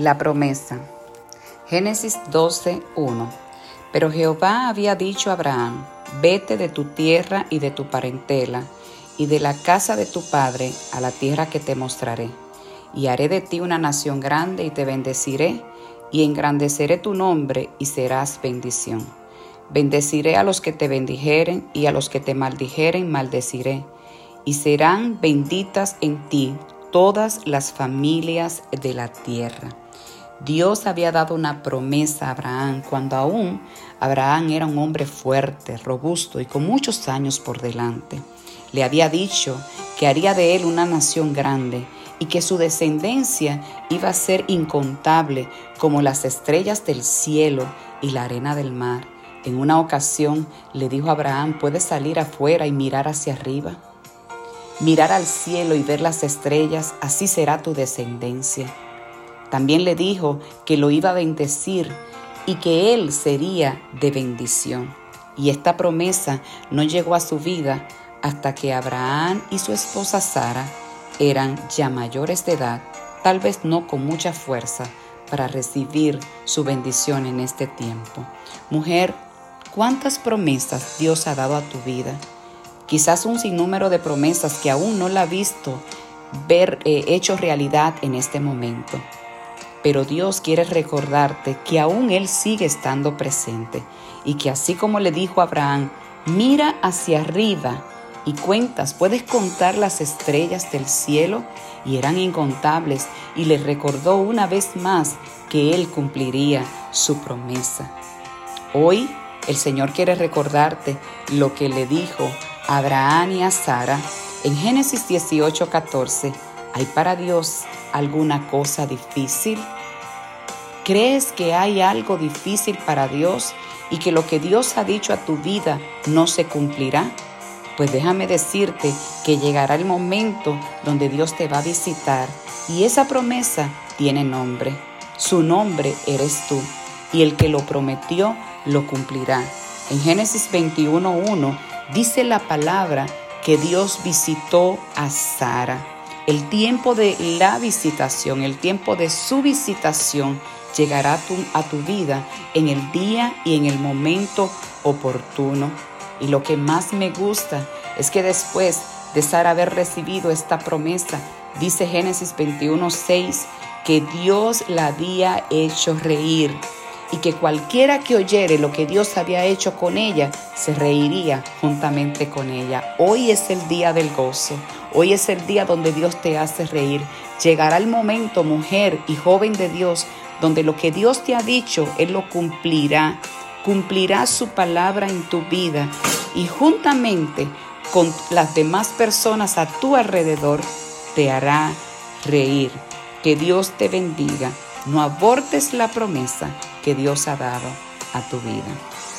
La promesa. Génesis 12, 1. Pero Jehová había dicho a Abraham, vete de tu tierra y de tu parentela, y de la casa de tu padre a la tierra que te mostraré, y haré de ti una nación grande y te bendeciré, y engrandeceré tu nombre y serás bendición. Bendeciré a los que te bendijeren y a los que te maldijeren maldeciré, y serán benditas en ti todas las familias de la tierra. Dios había dado una promesa a Abraham cuando aún Abraham era un hombre fuerte, robusto y con muchos años por delante. Le había dicho que haría de él una nación grande y que su descendencia iba a ser incontable como las estrellas del cielo y la arena del mar. En una ocasión le dijo a Abraham, ¿puedes salir afuera y mirar hacia arriba? Mirar al cielo y ver las estrellas, así será tu descendencia. También le dijo que lo iba a bendecir y que él sería de bendición. Y esta promesa no llegó a su vida hasta que Abraham y su esposa Sara eran ya mayores de edad, tal vez no con mucha fuerza para recibir su bendición en este tiempo. Mujer, ¿cuántas promesas Dios ha dado a tu vida? Quizás un sinnúmero de promesas que aún no la ha visto ver eh, hecho realidad en este momento. Pero Dios quiere recordarte que aún Él sigue estando presente y que así como le dijo a Abraham, mira hacia arriba y cuentas, puedes contar las estrellas del cielo y eran incontables y le recordó una vez más que Él cumpliría su promesa. Hoy el Señor quiere recordarte lo que le dijo Abraham y a Sara en Génesis 18:14. ¿Hay para Dios alguna cosa difícil? ¿Crees que hay algo difícil para Dios y que lo que Dios ha dicho a tu vida no se cumplirá? Pues déjame decirte que llegará el momento donde Dios te va a visitar y esa promesa tiene nombre. Su nombre eres tú y el que lo prometió lo cumplirá. En Génesis 21.1 dice la palabra que Dios visitó a Sara. El tiempo de la visitación, el tiempo de su visitación llegará a tu, vida en el día y en el momento oportuno. Y lo que más me gusta es que después de Sara haber recibido esta promesa, dice Génesis 21:6, que Dios la había hecho reír y que cualquiera que oyere lo que Dios había hecho con ella, se reiría juntamente con ella. Hoy es el día del gozo, hoy es el día donde Dios te hace reír. Llegará el momento, mujer y joven de Dios, donde lo que Dios te ha dicho, Él lo cumplirá. Cumplirá su palabra en tu vida y juntamente con las demás personas a tu alrededor te hará reír. Que Dios te bendiga. No abortes la promesa que Dios ha dado a tu vida.